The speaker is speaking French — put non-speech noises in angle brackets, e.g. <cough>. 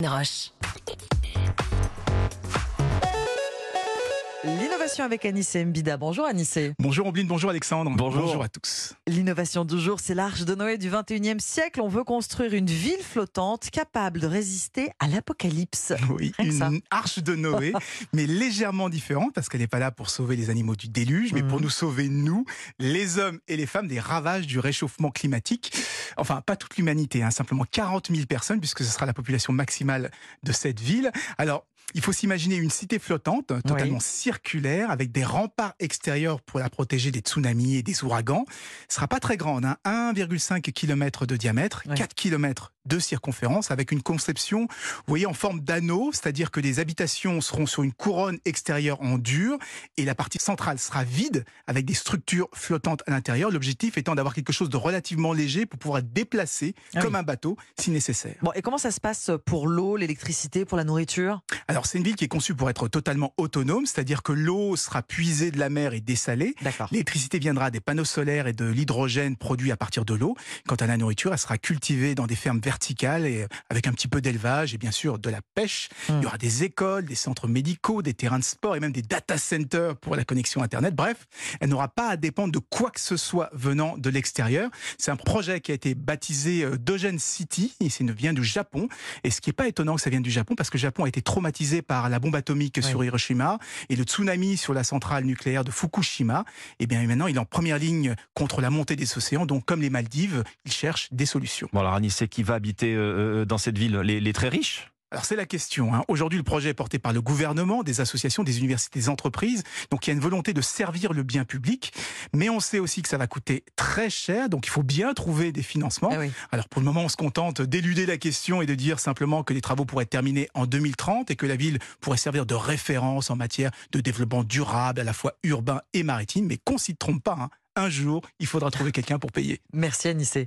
Roche. L'innovation avec Anissé Mbida. Bonjour Anissé. Bonjour Ombline, bonjour Alexandre. Bonjour. à tous. L'innovation du jour, c'est l'Arche de Noé du 21e siècle. On veut construire une ville flottante capable de résister à l'apocalypse. Oui, ça. une arche de Noé, <laughs> mais légèrement différente parce qu'elle n'est pas là pour sauver les animaux du déluge, mais pour Mhm. nous sauver, nous, les hommes et les femmes, des ravages du réchauffement climatique. Enfin, pas toute l'humanité, hein, simplement 40 000 personnes, puisque ce sera la population maximale de cette ville. Alors, il faut s'imaginer une cité flottante, totalement circulaire, avec des remparts extérieurs pour la protéger des tsunamis et des ouragans. Ce sera pas très grande, hein, 1,5 km de diamètre, Ouais. 4 km de circonférence, avec une conception, vous voyez, en forme d'anneau, c'est-à-dire que les habitations seront sur une couronne extérieure en dur, et la partie centrale sera vide, avec des structures flottantes à l'intérieur. L'objectif étant d'avoir quelque chose de relativement léger pour pouvoir déplacé Ah comme oui. un bateau, si nécessaire. Bon, et comment ça se passe pour l'eau, l'électricité, pour la nourriture? Alors c'est une ville qui est conçue pour être totalement autonome, c'est-à-dire que l'eau sera puisée de la mer et dessalée. L'électricité viendra des panneaux solaires et de l'hydrogène produit à partir de l'eau. Quant à la nourriture, elle sera cultivée dans des fermes verticales et euh, avec un petit peu d'élevage et bien sûr de la pêche. Hmm. Il y aura des écoles, des centres médicaux, des terrains de sport et même des data centers pour la connexion Internet. Bref, elle n'aura pas à dépendre de quoi que ce soit venant de l'extérieur. C'est un projet qui a été baptisé euh, Dogen City et ça vient du Japon. Et ce qui n'est pas étonnant que ça vienne du Japon parce que le Japon a été traumatisé par la bombe atomique Oui. sur Hiroshima et le tsunami sur la centrale nucléaire de Fukushima. Et bien maintenant, il est en première ligne contre la montée des océans. Donc, comme les Maldives, il cherche des solutions. Bon alors Annie, c'est qui va habiter euh, euh, dans cette ville les, les très riches? Alors c'est la question. hein. Aujourd'hui, le projet est porté par le gouvernement, des associations, des universités, des entreprises. Donc il y a une volonté de servir le bien public, mais on sait aussi que ça va coûter très cher. Donc il faut bien trouver des financements. Ah oui. Alors pour le moment, on se contente d'éluder la question et de dire simplement que les travaux pourraient être terminés en 2030 et que la ville pourrait servir de référence en matière de développement durable, à la fois urbain et maritime. Mais qu'on s'y trompe pas. hein. Un jour, il faudra trouver quelqu'un pour payer. Merci Anissé.